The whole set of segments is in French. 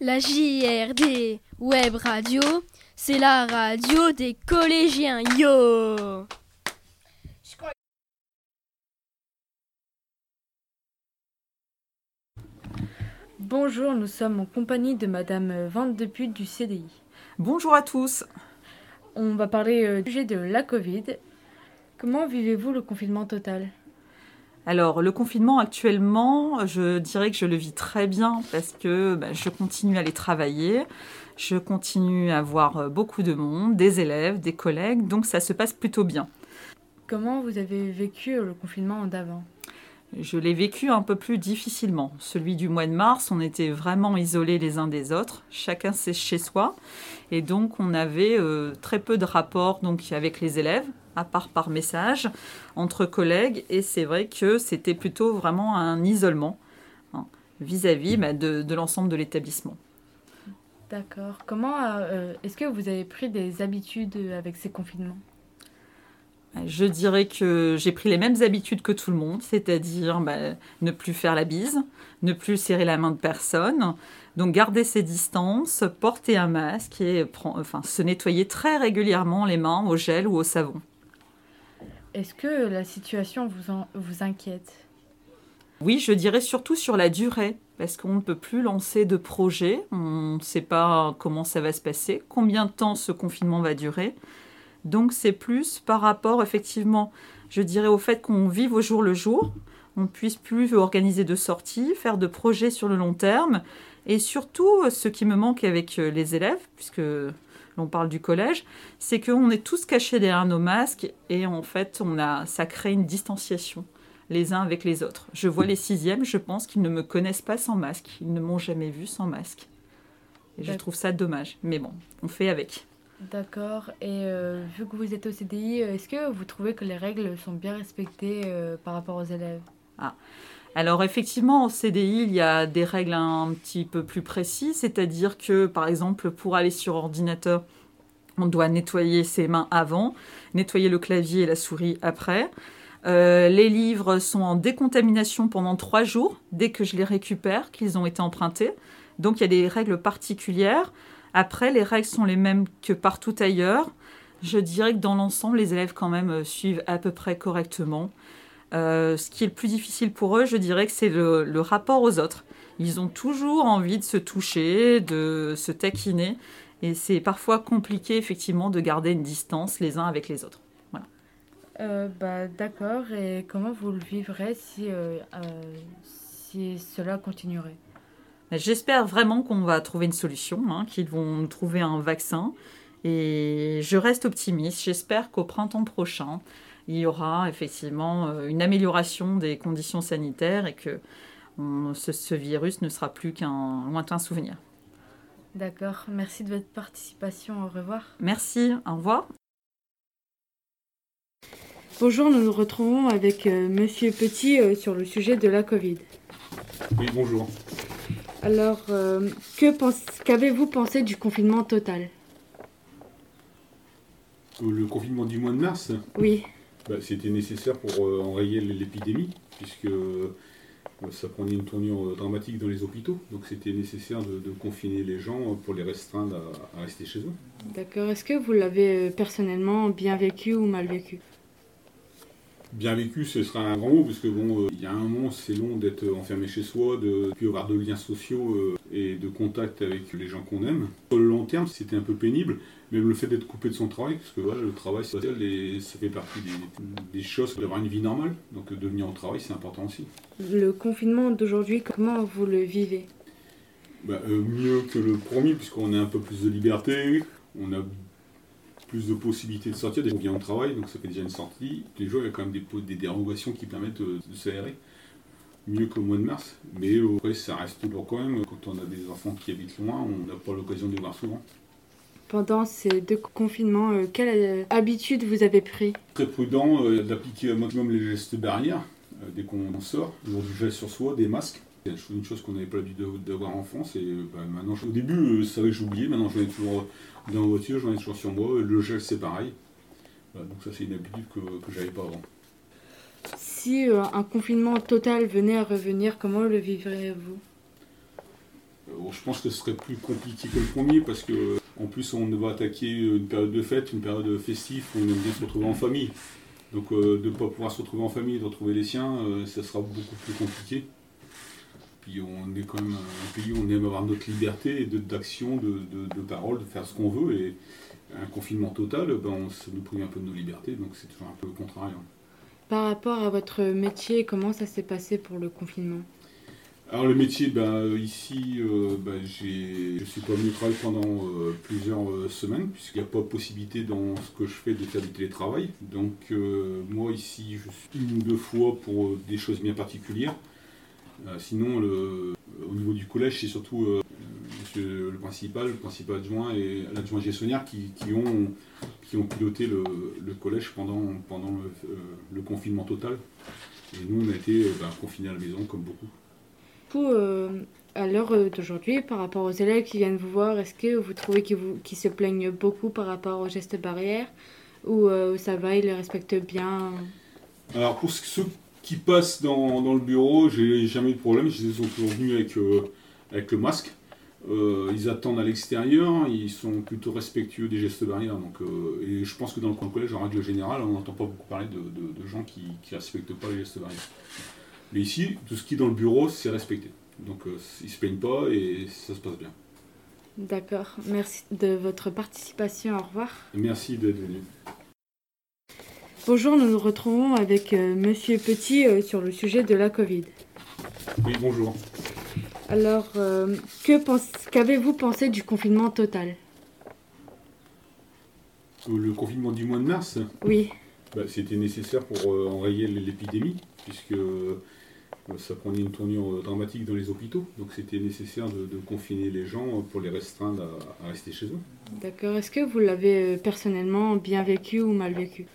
La JRD Web Radio, c'est la radio des collégiens. Yo Bonjour, nous sommes en compagnie de Madame Van Deput du CDI. Bonjour à tous. On va parler euh, du sujet de la Covid. Comment vivez-vous le confinement total? Alors, le confinement actuellement, je dirais que je le vis très bien parce que bah, je continue à aller travailler, je continue à voir euh, beaucoup de monde, des élèves, des collègues, donc ça se passe plutôt bien. Comment vous avez vécu euh, le confinement d'avant? Je l'ai vécu un peu plus difficilement. Celui du mois de mars, on était vraiment isolés les uns des autres, chacun chez soi, et donc on avait euh, très peu de rapports donc avec les élèves, à part par message, entre collègues, et c'est vrai que c'était plutôt vraiment un isolement hein, vis-à-vis bah, de, de l'ensemble de l'établissement. D'accord. Comment euh, est-ce que vous avez pris des habitudes avec ces confinements? Je dirais que j'ai pris les mêmes habitudes que tout le monde, c'est-à-dire bah, ne plus faire la bise, ne plus serrer la main de personne, donc garder ses distances, porter un masque et prendre- enfin, se nettoyer très régulièrement les mains au gel ou au savon. Est-ce que la situation vous, inquiète? Oui, je dirais surtout sur la durée, parce qu'on ne peut plus lancer de projet, on ne sait pas comment ça va se passer, combien de temps ce confinement va durer. Donc c'est plus par rapport effectivement, je dirais au fait qu'on vive au jour le jour, on ne puisse plus organiser de sorties, faire de projets sur le long terme, et surtout ce qui me manque avec euh, les élèves, puisque l'on parle du collège, c'est qu'on est tous cachés derrière nos masques et en fait on a, ça crée une distanciation les uns avec les autres. Je vois les sixièmes, je pense qu'ils ne me connaissent pas sans masque. Ils ne m'ont jamais vu sans masque. Et je trouve ça dommage. Mais bon, on fait avec. D'accord. Et euh, vu que vous êtes au CDI, euh, est-ce que vous trouvez que les règles sont bien respectées euh, par rapport aux élèves? Alors effectivement, au CDI, il y a des règles un petit peu plus précises, c'est-à-dire que, par exemple, pour aller sur ordinateur, on doit nettoyer ses mains avant, nettoyer le clavier et la souris après. Euh, les livres sont en décontamination pendant trois jours, dès que je les récupère, qu'ils ont été empruntés. Donc il y a des règles particulières. Après, les règles sont les mêmes que partout ailleurs. Je dirais que dans l'ensemble, les élèves quand même euh, suivent à peu près correctement. Euh, ce qui est le plus difficile pour eux, je dirais que c'est le, le rapport aux autres. Ils ont toujours envie de se toucher, de se taquiner, et c'est parfois compliqué effectivement de garder une distance les uns avec les autres. Euh, bah, D'accord. Et comment vous le vivrez si, euh, si cela continuerait? J'espère vraiment qu'on va trouver une solution, hein, qu'ils vont trouver un vaccin, et je reste optimiste. J'espère qu'au printemps prochain, il y aura effectivement euh, une amélioration des conditions sanitaires et que on- ce- ce virus ne sera plus qu'un lointain souvenir. D'accord. Merci de votre participation. Au revoir. Merci, au revoir. Bonjour, nous nous retrouvons avec euh, Monsieur Petit euh, sur le sujet de la Covid. Oui, bonjour. Alors, euh, qu'avez-vous pensé du confinement total? Le confinement du mois de mars, Oui. Bah, c'était nécessaire pour euh, enrayer l'épidémie, puisque euh, ça prenait une tournure euh, dramatique dans les hôpitaux. Donc c'était nécessaire de, confiner les gens pour les restreindre à, rester chez eux. D'accord. Est-ce que vous l'avez personnellement bien vécu ou mal vécu? Bien vécu, ce sera un grand mot, parce que bon, euh, il y a un moment, c'est long d'être enfermé chez soi, de plus avoir de liens sociaux euh, et de contact avec les gens qu'on aime. Sur le long terme, c'était un peu pénible, même le fait d'être coupé de son travail, parce que voilà, le travail, social et ça fait partie des, des choses d'avoir une vie normale. Donc de venir au travail, c'est important aussi. Le confinement d'aujourd'hui, comment vous le vivez? Bah, euh, mieux que le premier, puisqu'on a un peu plus de liberté, on a plus de possibilités de sortir. On vient au travail, donc ça fait déjà une sortie. Les jours, il y a quand même des, dérogations qui permettent euh, de s'aérer. Mieux qu'au mois de mars. Mais euh, après, ça reste toujours quand même, quand on a des enfants qui habitent loin, on n'a pas l'occasion de les voir souvent. Pendant ces deux confinements, euh, quelle euh, habitude vous avez pris? Très prudent euh, d'appliquer au maximum les gestes barrières euh, dès qu'on en sort. Toujours du gel sur soi, des masques. C'est une chose qu'on n'avait pas l'habitude de- d'avoir en France. Et euh, bah, maintenant, au début, euh, c'est vrai que j'oubliais. Maintenant, j'en ai toujours dans la voiture, j'en ai toujours sur moi. Le gel, c'est pareil. Voilà, donc ça, c'est une habitude que, que j'avais pas avant. Si euh, un confinement total venait à revenir, comment le vivrez-vous? Euh, Je pense que ce serait plus compliqué que le premier parce que euh, en plus on va attaquer une période de fête, une période festive où on aime bien se retrouver en famille. Donc de ne pas pouvoir se retrouver en famille, de retrouver les siens, ça sera beaucoup plus compliqué. Puis on est quand même un pays où on aime avoir notre liberté d'action, de, de, de parole, de faire ce qu'on veut. Et un confinement total, ben, on, ça nous prive un peu de nos libertés, donc c'est toujours un peu contrariant. Par rapport à votre métier, comment ça s'est passé pour le confinement? Alors le métier, ben, ici, euh, ben, je suis pas venu travailler pendant euh, plusieurs euh, semaines, puisqu'il n'y a pas possibilité dans ce que je fais de faire du télétravail. Donc euh, moi ici, je suis une ou deux fois pour des choses bien particulières. Euh, sinon, le- au niveau du collège, c'est surtout euh, monsieur le principal, le principal adjoint et l'adjoint gestionnaire qui, qui ont, qui ont piloté le, le collège pendant, pendant le, euh, le confinement total. Et nous, on a été euh, ben, confinés à la maison comme beaucoup. Euh, à l'heure euh, d'aujourd'hui, par rapport aux élèves qui viennent vous voir, est-ce que vous trouvez qu'ils se plaignent beaucoup par rapport aux gestes barrières Ou euh, ça va, ils les respectent bien? Alors pour ce- ceux qui passent dans, dans le bureau, j'ai jamais eu de problème. Ils sont toujours venus avec, euh, avec le masque. Euh, ils attendent à l'extérieur, ils sont plutôt respectueux des gestes barrières. Donc, euh, et je pense que dans le coin collège, en règle générale, on n'entend pas beaucoup parler de, de- de gens qui ne respectent pas les gestes barrières. Mais ici, tout ce qui est dans le bureau, c'est respecté. Donc euh, ils se plaignent pas et ça se passe bien. D'accord, merci de votre participation, au revoir. Merci d'être venu. Bonjour, nous nous retrouvons avec euh, Monsieur Petit euh, sur le sujet de la Covid. Oui, bonjour. Alors, euh, que pense- qu'avez-vous pensé du confinement total? Euh, Le confinement du mois de mars, Oui, Bah, C'était nécessaire pour enrayer l'épidémie, puisque ça prenait une tournure dramatique dans les hôpitaux. Donc c'était nécessaire de, de confiner les gens pour les restreindre à, à rester chez eux. d'accord. Est-ce que vous l'avez personnellement bien vécu ou mal vécu?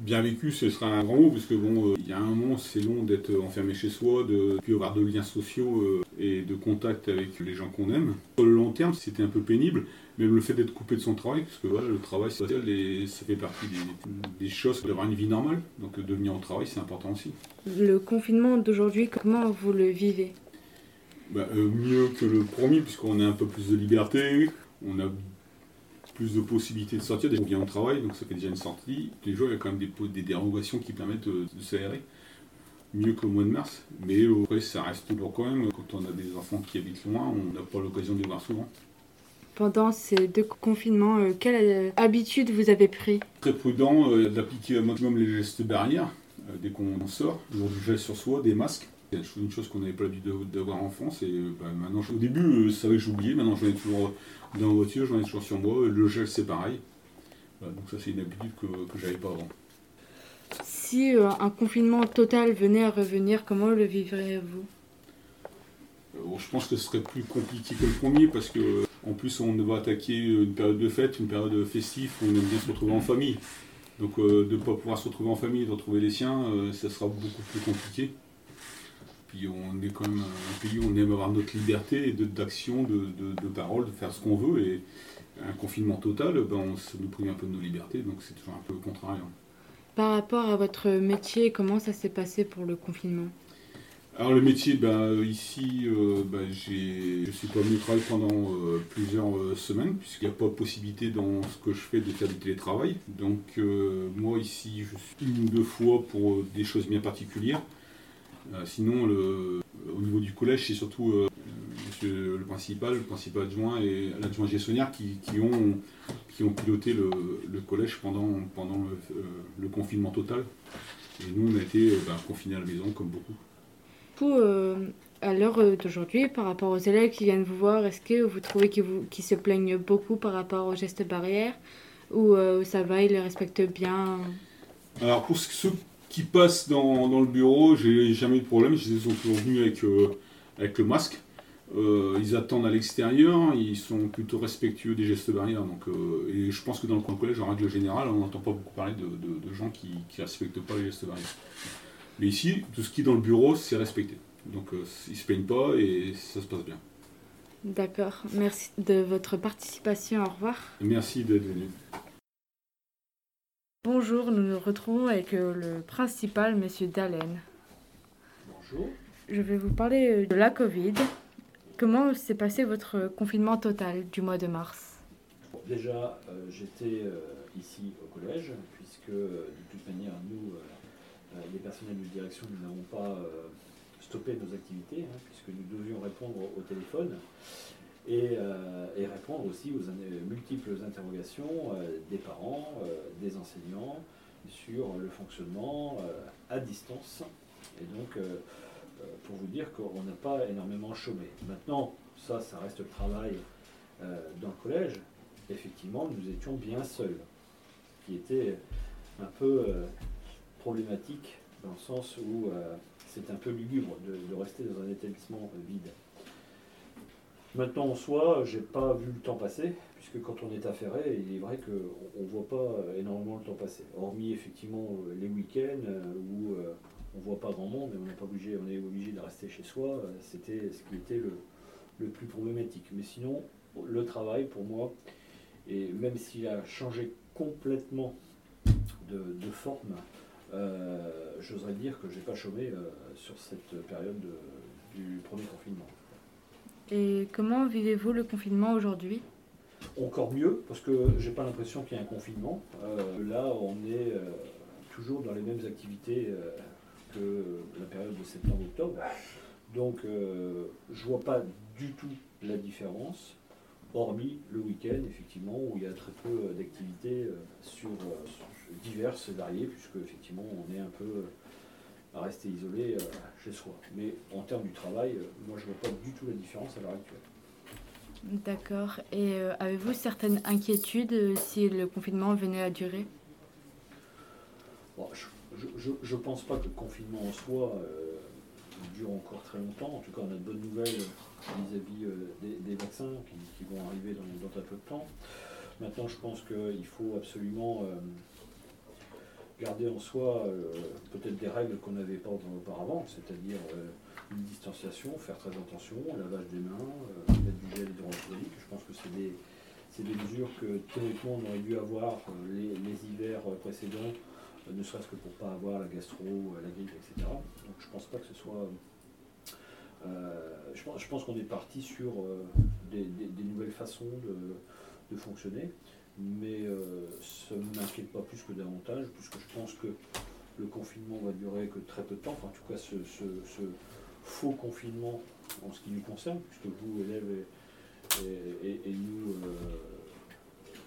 Bien vécu, ce sera un grand mot, parce que bon, euh, il y a un moment, c'est long d'être enfermé chez soi, de plus avoir de liens sociaux euh, et de contact avec les gens qu'on aime. Sur le long terme, c'était un peu pénible, même le fait d'être coupé de son travail, parce que voilà, le travail social, et ça fait partie des, des choses d'avoir une vie normale. Donc euh, de venir au travail, c'est important aussi. Le confinement d'aujourd'hui, comment vous le vivez? Bah, euh, mieux que le premier, puisqu'on a un peu plus de liberté, on a plus de possibilités de sortir, on vient au travail, donc ça fait déjà une sortie. Tous les jours, il y a quand même des, des dérogations qui permettent euh, de s'aérer. Mieux qu'au mois de mars, mais après, ça reste toujours quand même, quand on a des enfants qui habitent loin, on n'a pas l'occasion de les voir souvent. Pendant ces deux confinements, euh, quelle euh, habitude vous avez pris? Très prudent euh, d'appliquer au maximum les gestes barrières euh, dès qu'on sort, toujours du gel sur soi, des masques. C'est une chose- qu'on n'avait pas l'habitude de- d'avoir en France et euh, bah, maintenant, au début, euh, ça avait oublié, maintenant j'en ai toujours dans la voiture, j'en ai toujours sur moi, le gel c'est pareil. Voilà, donc ça c'est une habitude que, que j'avais pas avant. Si euh, un confinement total venait à revenir, comment le vivrez-vous? Euh, bon, je pense que ce serait plus compliqué que le premier parce que euh, en plus on va attaquer une période de fête, une période festive où on aime bien se retrouver en famille. Donc euh, de ne pas pouvoir se retrouver en famille, de retrouver les siens, euh, ça sera beaucoup plus compliqué. Puis on est quand même un pays où on aime avoir notre liberté d'action, de, de, de parole, de faire ce qu'on veut. Et un confinement total, ben, on, nous prive un peu de nos libertés, donc c'est toujours un peu contrariant. Par rapport à votre métier, comment ça s'est passé pour le confinement? Alors le métier, ben, ici, euh, ben, je suis pas venu travailler pendant euh, plusieurs euh, semaines, puisqu'il n'y a pas possibilité dans ce que je fais de faire du télétravail. Donc euh, moi ici, je suis une ou deux fois pour des choses bien particulières. Euh, sinon, le, au niveau du collège, c'est surtout euh, monsieur le principal, le principal adjoint et l'adjoint gestionnaire qui, qui ont, qui ont piloté le, le collège pendant, pendant le, euh, le confinement total. Et nous, on a été ben, confinés à la maison comme beaucoup. Du coup, euh, à l'heure d'aujourd'hui, par rapport aux élèves qui viennent vous voir, est-ce que vous trouvez qu'ils qu'ils se plaignent beaucoup par rapport aux gestes barrières Ou euh, ça va, ils les respectent bien? Alors pour ce- ceux qui passent dans, dans le bureau, j'ai jamais eu de problème. Ils sont toujours venus avec, euh, avec le masque. Euh, ils attendent à l'extérieur, ils sont plutôt respectueux des gestes barrières. Donc, euh, et je pense que dans le coin collège, en règle générale, on n'entend pas beaucoup parler de, de- de gens qui ne respectent pas les gestes barrières. Mais ici, tout ce qui est dans le bureau, c'est respecté. Donc euh, ils se plaignent pas et ça se passe bien. D'accord, merci de votre participation, au revoir. Merci d'être venu. Bonjour, nous nous retrouvons avec euh, le principal, Monsieur Dalen. Bonjour. Je vais vous parler euh, de la Covid. Comment s'est passé votre confinement total du mois de mars? Déjà, euh, j'étais euh, ici au collège, puisque euh, de toute manière, nous, les personnels de direction, nous n'avons pas stoppé nos activités, hein, puisque nous devions répondre au téléphone et, euh, et répondre aussi aux in- multiples interrogations euh, des parents, euh, des enseignants sur le fonctionnement euh, à distance. Et donc, euh, euh, pour vous dire qu'on n'a pas énormément chômé. Maintenant, ça, ça reste le travail euh, dans le collège. Effectivement, nous étions bien seuls, ce qui était un peu euh, problématique dans le sens où euh, c'est un peu lugubre de, rester dans un établissement euh, vide. Maintenant, en soi, j'ai pas vu le temps passer, puisque quand on est affairé, il est vrai qu'on ne voit pas énormément le temps passer. Hormis effectivement euh, les week-ends euh, où euh, on voit pas grand monde et on pas on est obligé de rester chez soi, c'était ce qui était le, le plus problématique. Mais sinon, le travail pour moi, et même s'il a changé complètement de, forme, j'oserais dire que j'ai pas chômé sur cette période de- du premier confinement. Et comment vivez-vous le confinement aujourd'hui? Encore mieux, parce que j'ai pas l'impression qu'il y ait un confinement. Euh, là, on est euh, toujours dans les mêmes activités euh, que la période de septembre-octobre. Donc, je vois pas du tout la différence, hormis le week-end, effectivement, où il y a très peu d'activités sur, diverses et variées, puisque effectivement, on est un peu à rester isolé euh, chez soi. Mais en termes du travail, euh, moi, je vois pas du tout la différence à l'heure actuelle. D'accord. Et euh, avez-vous certaines inquiétudes si le confinement venait à durer? Bon, je, je pense pas que le confinement en soi euh, dure encore très longtemps. En tout cas, on a de bonnes nouvelles vis-à-vis euh, des, des vaccins qui, qui vont arriver dans, dans très peu de temps. Maintenant, je pense qu'il faut absolument euh, garder en soi euh, peut-être des règles qu'on n'avait pas auparavant, c'est-à-dire euh, une distanciation, faire très attention, lavage des mains, euh, mettre du gel hydroalcoolique. Je pense que c'est des, mesures que théoriquement on aurait dû avoir les, hivers précédents ne serait-ce que pour pas avoir la gastro, la grippe, etc. Donc je pense pas que ce soit. je pense, qu'on est parti sur des, nouvelles façons de fonctionner, mais euh, ça ne m'inquiète pas plus que davantage, puisque je pense que le confinement va durer que très peu de temps, enfin, en tout cas ce, faux confinement en ce qui nous concerne, puisque vous, élèves et, nous, euh,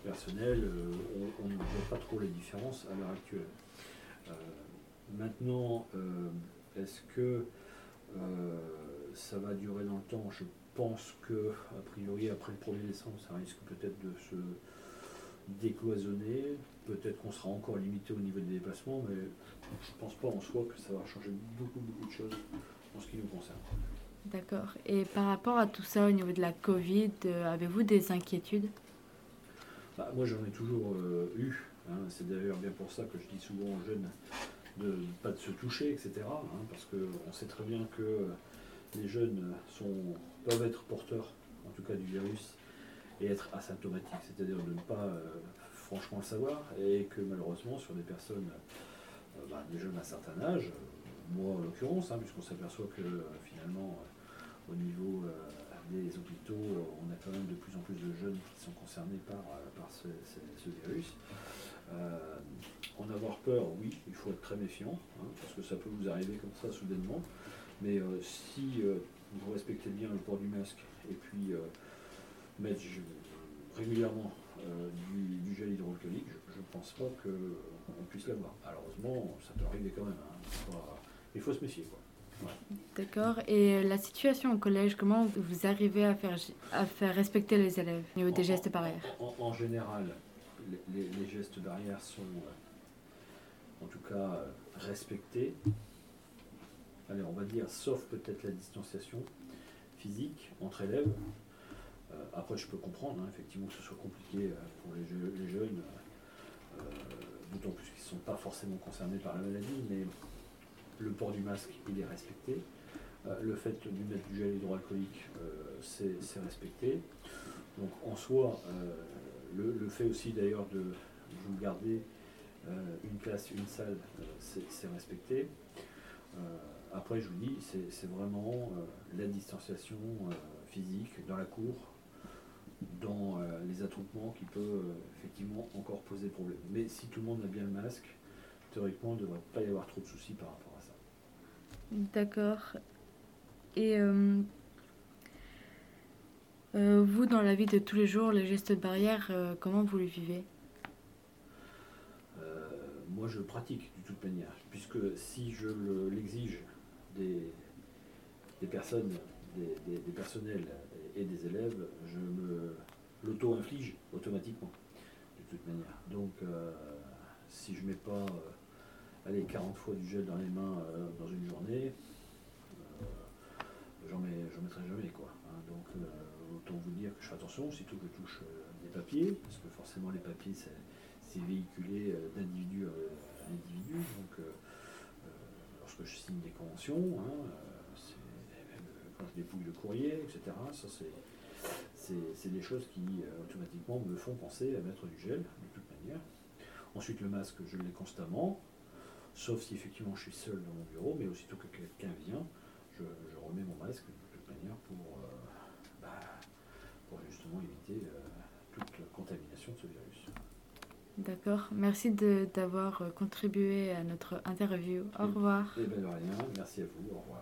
personnels, euh, on- ne voit pas trop les différences à l'heure actuelle. Euh, maintenant, est-ce que ça va durer dans le temps? Je pense que, a priori, après le 1er décembre, ça risque peut-être de se décloisonner. Peut-être qu'on sera encore limité au niveau des déplacements, mais je ne pense pas en soi que ça va changer beaucoup, beaucoup de choses en ce qui nous concerne. D'accord. Et par rapport à tout ça au niveau de la Covid, euh, avez-vous des inquiétudes? Bah, moi, j'en ai toujours euh, eu. hein. C'est d'ailleurs bien pour ça que je dis souvent aux jeunes de ne pas de se toucher, etc. hein, parce qu'on sait très bien que les jeunes sont, peuvent être porteurs, en tout cas du virus, et être asymptomatiques, c'est-à-dire de ne pas euh, franchement le savoir, et que malheureusement, sur des personnes, euh, bah, des jeunes à un certain âge, euh, moi en l'occurrence, hein, puisqu'on s'aperçoit que euh, finalement, au niveau des hôpitaux, on a quand même de plus en plus de jeunes qui sont concernés par, ce, virus. En avoir peur, oui, il faut être très méfiant, hein, parce que ça peut vous arriver comme ça soudainement. Mais si vous respectez bien le port du masque et puis mettre régulièrement euh, du, du gel hydroalcoolique, je ne pense pas qu'on puisse l'avoir. Malheureusement, ça peut arriver quand même. hein. Il faut se méfier. Quoi. D'accord. Et euh, la situation au collège, comment vous arrivez à faire, à faire respecter les élèves au niveau des gestes barrières? En, en général, les, les- les gestes barrières sont euh, en tout cas euh, respectés. Allez, on va dire, sauf peut-être la distanciation physique entre élèves. Euh, après, je peux comprendre, hein, effectivement, que ce soit compliqué euh, pour les, jeunes, euh, d'autant plus qu'ils ne sont pas forcément concernés par la maladie, mais le port du masque, il est respecté. Le fait de mettre du gel hydroalcoolique, c'est respecté. Donc en soi, le, fait aussi d'ailleurs de vous garder une classe, une salle, c'est respecté. Après, je vous dis, c'est vraiment la distanciation physique dans la cour, dans euh, les attroupements qui peut euh, effectivement encore poser problème. Mais si tout le monde a bien le masque, théoriquement, il ne devrait pas y avoir trop de soucis par rapport à ça. D'accord. Et euh, vous, dans la vie de tous les jours, les gestes barrières, comment vous les vivez? Moi, je le pratique de toute manière, puisque si je le- l'exige des, des personnes, des, personnels et des élèves, je me l'auto-inflige automatiquement, de toute manière. Donc, euh, si je mets pas euh, allez, 40 fois du gel dans les mains euh, dans une journée, j'en mettrai jamais. Quoi, hein. Donc, autant vous dire que je fais attention, aussitôt que je touche des papiers, parce que forcément les papiers, c'est véhiculé d'individu à individu. Donc, lorsque je signe des conventions, hein, je dépouille le courrier, etc., ça c'est. Des choses qui euh, automatiquement me font penser à mettre du gel, de toute manière. Ensuite, le masque, je l'ai constamment, sauf si effectivement je suis seul dans mon bureau, mais aussitôt que quelqu'un vient, je, je remets mon masque de toute manière pour, euh, bah, pour justement éviter euh, toute la contamination de ce virus. D'accord. Merci de- d'avoir contribué à notre interview. Au Oui. revoir. Eh bien, de rien, merci à vous, au revoir.